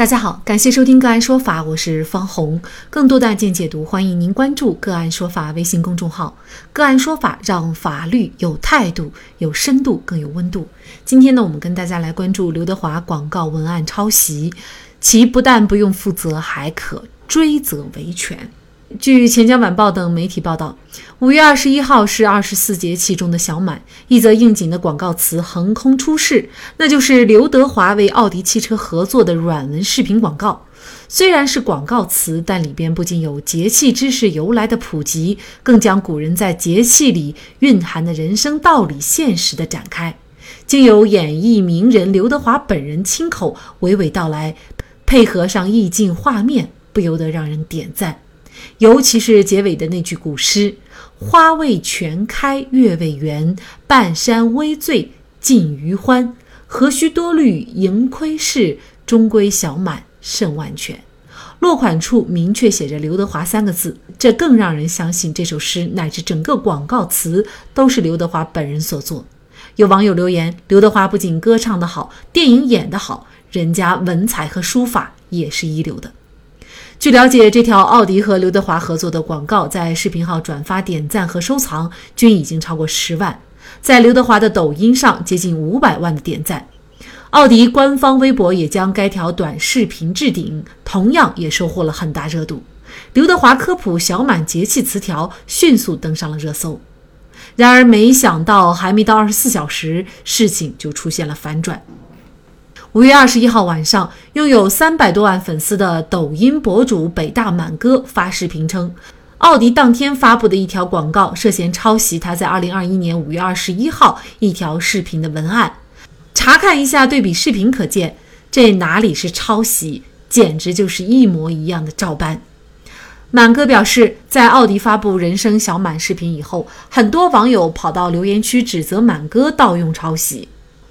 大家好，感谢收听个案说法，我是方红。更多的案件解读，欢迎您关注个案说法微信公众号。个案说法让法律有态度、有深度、更有温度。今天呢，我们跟大家来关注刘德华广告文案抄袭，其不但不用负责，还可追责维权。据钱江晚报等媒体报道，五月二十一号是二十四节气中的小满，一则应景的广告词横空出世，那就是刘德华为奥迪汽车合作的软文视频广告。虽然是广告词，但里边不仅有节气知识由来的普及，更将古人在节气里蕴含的人生道理现实的展开，经由演绎名人刘德华本人亲口娓娓道来，配合上意境画面，不由得让人点赞。尤其是结尾的那句古诗：“花未全开月未圆，半山微醉尽余欢。何须多虑盈亏事，终归小满胜万全。”落款处明确写着“刘德华”三个字，这更让人相信这首诗乃至整个广告词都是刘德华本人所作。有网友留言：“刘德华不仅歌唱得好，电影演得好，人家文采和书法也是一流的。”据了解，这条奥迪和刘德华合作的广告在视频号转发、点赞和收藏均已经超过十万，在刘德华的抖音上接近五百万的点赞。奥迪官方微博也将该条短视频置顶，同样也收获了很大热度。刘德华科普小满节气词条迅速登上了热搜。然而，没想到还没到二十四小时，事情就出现了反转。五月二十一号晚上，拥有三百多万粉丝的抖音博主北大满哥发视频称，奥迪当天发布的一条广告涉嫌抄袭他在二零二一年五月二十一号一条视频的文案。查看一下对比视频，可见这哪里是抄袭，简直就是一模一样的照搬。满哥表示，在奥迪发布人生小满视频以后，很多网友跑到留言区指责满哥盗用抄袭。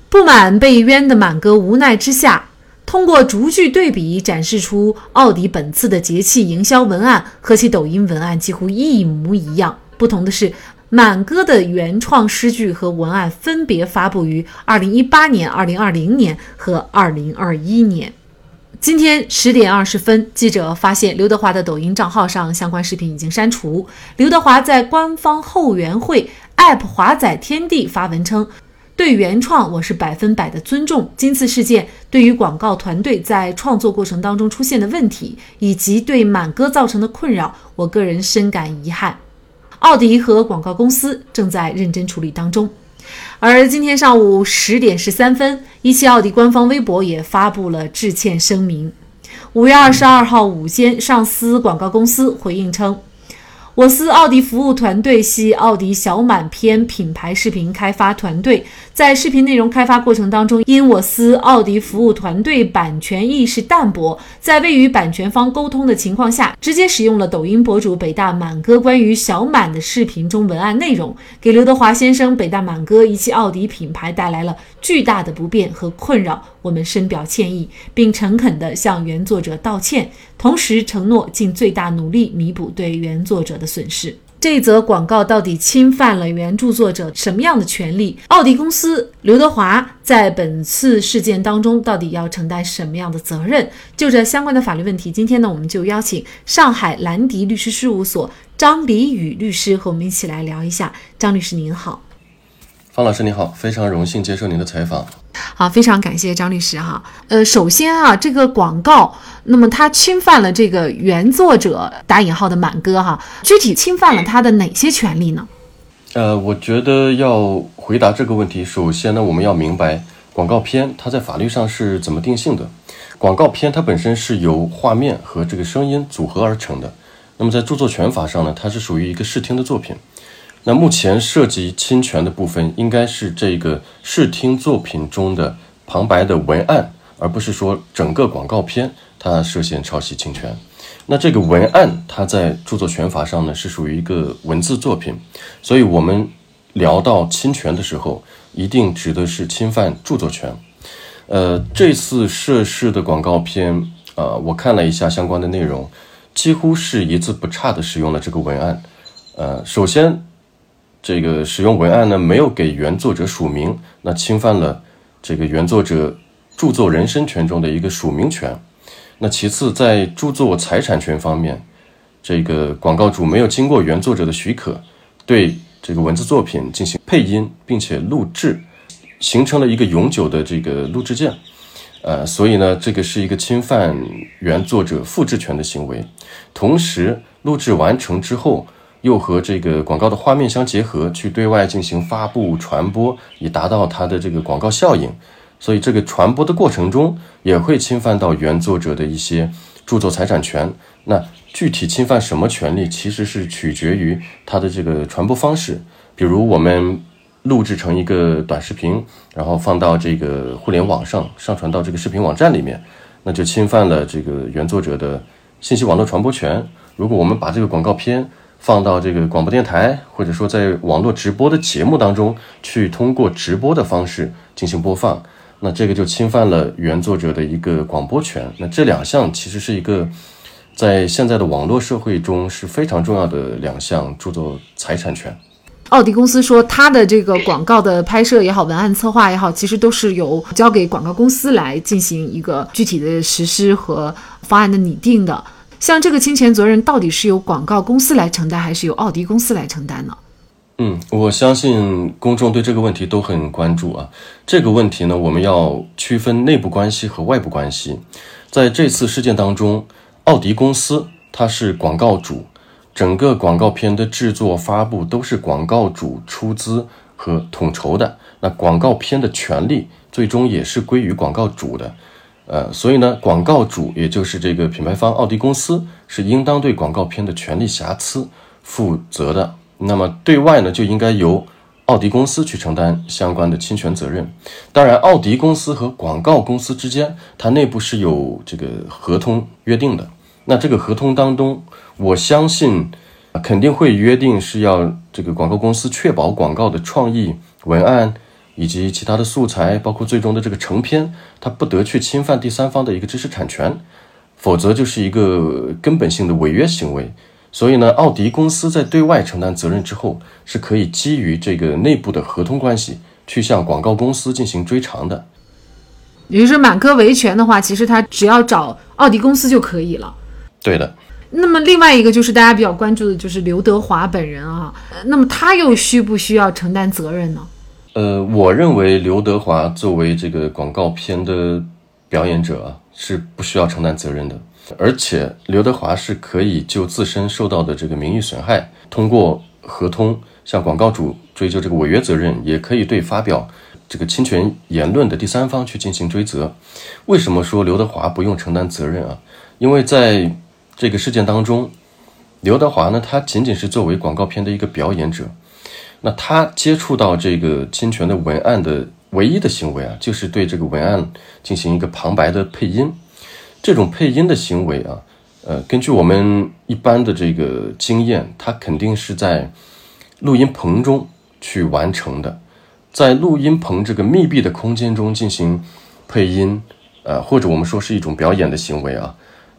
不满被冤的满哥无奈之下，通过逐句对比展示出奥迪本次的节气营销文案和其抖音文案几乎一模一样。不同的是，满哥的原创诗句和文案分别发布于二零一八年、二零二零年和二零二一年。今天十点二十分，记者发现刘德华的抖音账号上相关视频已经删除。刘德华在官方后援会 App 华仔天地发文称。对原创，我是百分百的尊重。今次事件对于广告团队在创作过程当中出现的问题，以及对满哥造成的困扰，我个人深感遗憾。奥迪和广告公司正在认真处理当中。而今天上午十点十三分，一汽奥迪官方微博也发布了致歉声明。五月二十二号午间，上司广告公司回应称。我司奥迪服务团队系奥迪小满篇品牌视频开发团队，在视频内容开发过程当中，因我司奥迪服务团队版权意识淡薄，在未与版权方沟通的情况下，直接使用了抖音博主北大满哥关于小满的视频中文案内容，给刘德华先生、北大满哥一汽奥迪品牌带来了巨大的不便和困扰，我们深表歉意，并诚恳地向原作者道歉，同时承诺尽最大努力弥补对原作者的。损失。这则广告到底侵犯了原著作者什么样的权利？奥迪公司刘德华在本次事件当中到底要承担什么样的责任？就这相关的法律问题，今天呢，我们就邀请上海兰迪律师事务所张黎宇律师和我们一起来聊一下。张律师您好，方老师您好，非常荣幸接受您的采访。好，非常感谢张律师哈。呃，首先啊，这个广告，那么它侵犯了这个原作者打引号的满哥哈，具体侵犯了他的哪些权利呢？呃，我觉得要回答这个问题，首先呢，我们要明白广告片它在法律上是怎么定性的。广告片它本身是由画面和这个声音组合而成的，那么在著作权法上呢，它是属于一个视听的作品。那目前涉及侵权的部分，应该是这个视听作品中的旁白的文案，而不是说整个广告片它涉嫌抄袭侵权。那这个文案它在著作权法上呢是属于一个文字作品，所以我们聊到侵权的时候，一定指的是侵犯著作权。呃，这次涉事的广告片啊，我看了一下相关的内容，几乎是一字不差的使用了这个文案。呃，首先。这个使用文案呢，没有给原作者署名，那侵犯了这个原作者著作人身权中的一个署名权。那其次，在著作财产权方面，这个广告主没有经过原作者的许可，对这个文字作品进行配音并且录制，形成了一个永久的这个录制键。呃，所以呢，这个是一个侵犯原作者复制权的行为。同时，录制完成之后，又和这个广告的画面相结合，去对外进行发布传播，以达到它的这个广告效应。所以，这个传播的过程中也会侵犯到原作者的一些著作财产权。那具体侵犯什么权利，其实是取决于它的这个传播方式。比如我们。录制成一个短视频，然后放到这个互联网上，上传到这个视频网站里面，那就侵犯了这个原作者的信息网络传播权。如果我们把这个广告片放到这个广播电台，或者说在网络直播的节目当中去，通过直播的方式进行播放，那这个就侵犯了原作者的一个广播权。那这两项其实是一个在现在的网络社会中是非常重要的两项著作财产权。奥迪公司说，它的这个广告的拍摄也好，文案策划也好，其实都是由交给广告公司来进行一个具体的实施和方案的拟定的。像这个侵权责任，到底是由广告公司来承担，还是由奥迪公司来承担呢？嗯，我相信公众对这个问题都很关注啊。这个问题呢，我们要区分内部关系和外部关系。在这次事件当中，奥迪公司它是广告主。整个广告片的制作发布都是广告主出资和统筹的，那广告片的权利最终也是归于广告主的，呃，所以呢，广告主也就是这个品牌方奥迪公司是应当对广告片的权利瑕疵负责的。那么对外呢，就应该由奥迪公司去承担相关的侵权责任。当然，奥迪公司和广告公司之间，它内部是有这个合同约定的。那这个合同当中，我相信肯定会约定是要这个广告公司确保广告的创意文案以及其他的素材，包括最终的这个成片，它不得去侵犯第三方的一个知识产权，否则就是一个根本性的违约行为。所以呢，奥迪公司在对外承担责任之后，是可以基于这个内部的合同关系去向广告公司进行追偿的。也就是满科维权的话，其实他只要找奥迪公司就可以了。对的，那么另外一个就是大家比较关注的，就是刘德华本人啊，那么他又需不需要承担责任呢？呃，我认为刘德华作为这个广告片的表演者啊，是不需要承担责任的，而且刘德华是可以就自身受到的这个名誉损害，通过合同向广告主追究这个违约责任，也可以对发表这个侵权言论的第三方去进行追责。为什么说刘德华不用承担责任啊？因为在这个事件当中，刘德华呢，他仅仅是作为广告片的一个表演者，那他接触到这个侵权的文案的唯一的行为啊，就是对这个文案进行一个旁白的配音。这种配音的行为啊，呃，根据我们一般的这个经验，他肯定是在录音棚中去完成的，在录音棚这个密闭的空间中进行配音，呃，或者我们说是一种表演的行为啊。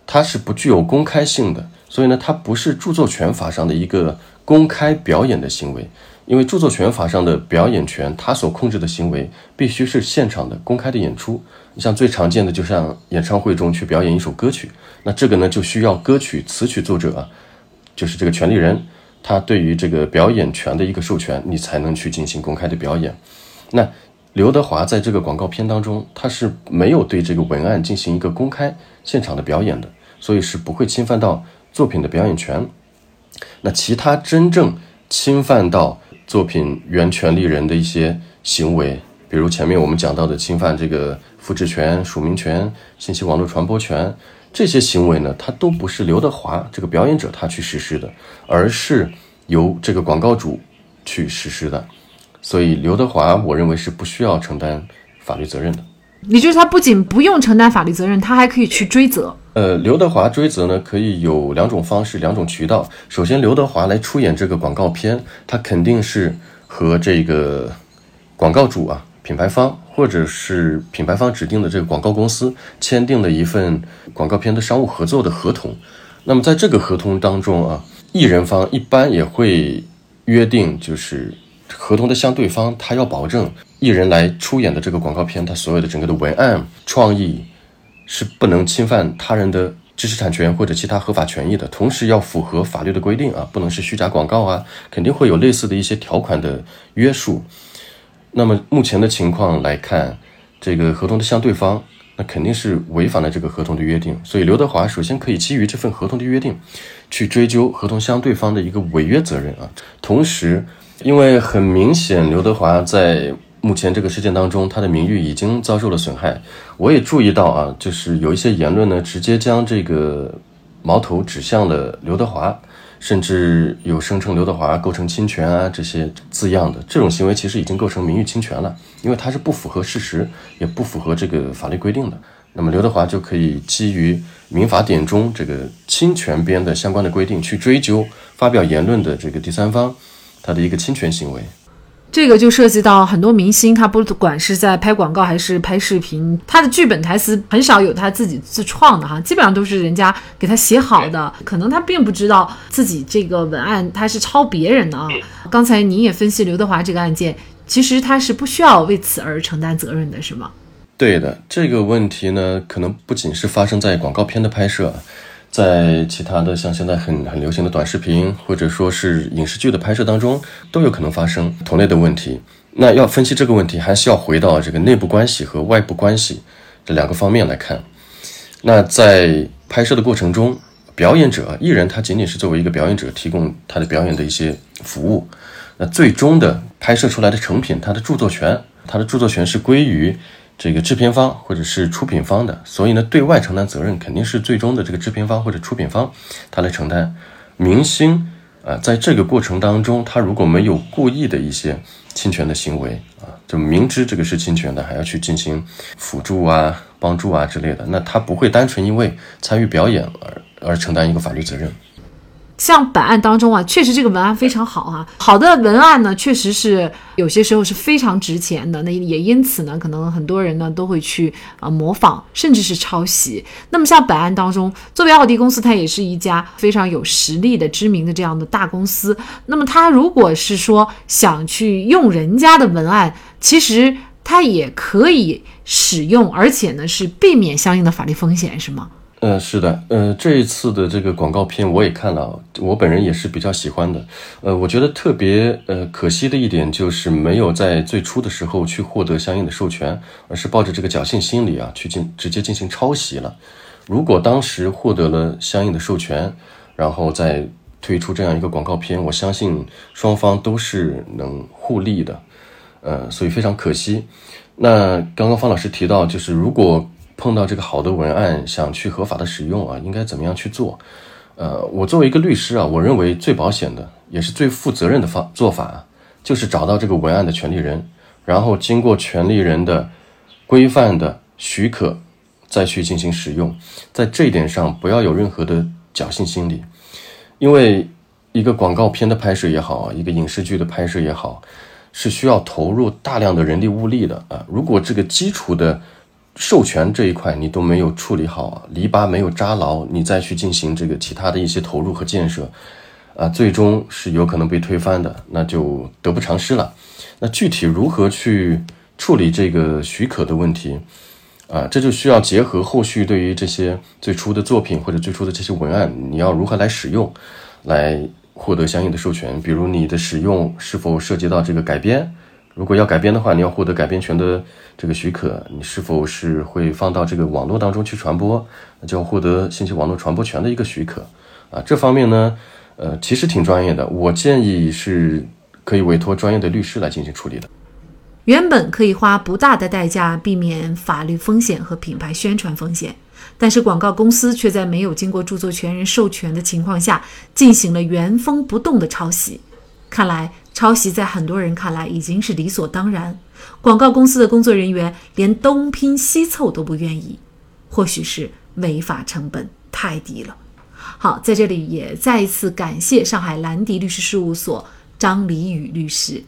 它是不具有公开性的，所以呢，它不是著作权法上的一个公开表演的行为。因为著作权法上的表演权，它所控制的行为必须是现场的公开的演出。你像最常见的，就像演唱会中去表演一首歌曲，那这个呢，就需要歌曲词曲作者，就是这个权利人，他对于这个表演权的一个授权，你才能去进行公开的表演。那刘德华在这个广告片当中，他是没有对这个文案进行一个公开现场的表演的。所以是不会侵犯到作品的表演权。那其他真正侵犯到作品原权利人的一些行为，比如前面我们讲到的侵犯这个复制权、署名权、信息网络传播权这些行为呢，它都不是刘德华这个表演者他去实施的，而是由这个广告主去实施的。所以刘德华，我认为是不需要承担法律责任的。也就是他不仅不用承担法律责任，他还可以去追责。呃，刘德华追责呢，可以有两种方式、两种渠道。首先，刘德华来出演这个广告片，他肯定是和这个广告主啊、品牌方或者是品牌方指定的这个广告公司签订了一份广告片的商务合作的合同。那么在这个合同当中啊，艺人方一般也会约定，就是合同的相对方他要保证艺人来出演的这个广告片，他所有的整个的文案创意。是不能侵犯他人的知识产权或者其他合法权益的，同时要符合法律的规定啊，不能是虚假广告啊，肯定会有类似的一些条款的约束。那么目前的情况来看，这个合同的相对方。那肯定是违反了这个合同的约定，所以刘德华首先可以基于这份合同的约定，去追究合同相对方的一个违约责任啊。同时，因为很明显刘德华在目前这个事件当中，他的名誉已经遭受了损害。我也注意到啊，就是有一些言论呢，直接将这个矛头指向了刘德华。甚至有声称刘德华构成侵权啊这些字样的这种行为，其实已经构成名誉侵权了，因为它是不符合事实，也不符合这个法律规定的。那么刘德华就可以基于民法典中这个侵权编的相关的规定，去追究发表言论的这个第三方他的一个侵权行为。这个就涉及到很多明星，他不管是在拍广告还是拍视频，他的剧本台词很少有他自己自创的哈，基本上都是人家给他写好的，可能他并不知道自己这个文案他是抄别人的啊。刚才您也分析刘德华这个案件，其实他是不需要为此而承担责任的，是吗？对的，这个问题呢，可能不仅是发生在广告片的拍摄。在其他的像现在很很流行的短视频，或者说是影视剧的拍摄当中，都有可能发生同类的问题。那要分析这个问题，还是要回到这个内部关系和外部关系这两个方面来看。那在拍摄的过程中，表演者艺人他仅仅是作为一个表演者提供他的表演的一些服务。那最终的拍摄出来的成品，它的著作权，它的著作权是归于。这个制片方或者是出品方的，所以呢，对外承担责任肯定是最终的这个制片方或者出品方他来承担。明星啊，在这个过程当中，他如果没有故意的一些侵权的行为啊，就明知这个是侵权的，还要去进行辅助啊、帮助啊之类的，那他不会单纯因为参与表演而而承担一个法律责任。像本案当中啊，确实这个文案非常好啊。好的文案呢，确实是有些时候是非常值钱的。那也因此呢，可能很多人呢都会去啊模仿，甚至是抄袭。那么像本案当中，作为奥迪公司，它也是一家非常有实力的、知名的这样的大公司。那么它如果是说想去用人家的文案，其实它也可以使用，而且呢是避免相应的法律风险，是吗？嗯，是的，呃，这一次的这个广告片我也看了，我本人也是比较喜欢的。呃，我觉得特别呃可惜的一点就是没有在最初的时候去获得相应的授权，而是抱着这个侥幸心理啊去进直接进行抄袭了。如果当时获得了相应的授权，然后再推出这样一个广告片，我相信双方都是能互利的。呃，所以非常可惜。那刚刚方老师提到，就是如果。碰到这个好的文案，想去合法的使用啊，应该怎么样去做？呃，我作为一个律师啊，我认为最保险的，也是最负责任的方做法，就是找到这个文案的权利人，然后经过权利人的规范的许可，再去进行使用。在这一点上，不要有任何的侥幸心理，因为一个广告片的拍摄也好，一个影视剧的拍摄也好，是需要投入大量的人力物力的啊。如果这个基础的授权这一块你都没有处理好，篱笆没有扎牢，你再去进行这个其他的一些投入和建设，啊，最终是有可能被推翻的，那就得不偿失了。那具体如何去处理这个许可的问题，啊，这就需要结合后续对于这些最初的作品或者最初的这些文案，你要如何来使用，来获得相应的授权。比如你的使用是否涉及到这个改编。如果要改编的话，你要获得改编权的这个许可，你是否是会放到这个网络当中去传播，那就要获得信息网络传播权的一个许可啊。这方面呢，呃，其实挺专业的，我建议是可以委托专业的律师来进行处理的。原本可以花不大的代价避免法律风险和品牌宣传风险，但是广告公司却在没有经过著作权人授权的情况下，进行了原封不动的抄袭。看来。抄袭在很多人看来已经是理所当然，广告公司的工作人员连东拼西凑都不愿意，或许是违法成本太低了。好，在这里也再一次感谢上海兰迪律师事务所张黎宇律师。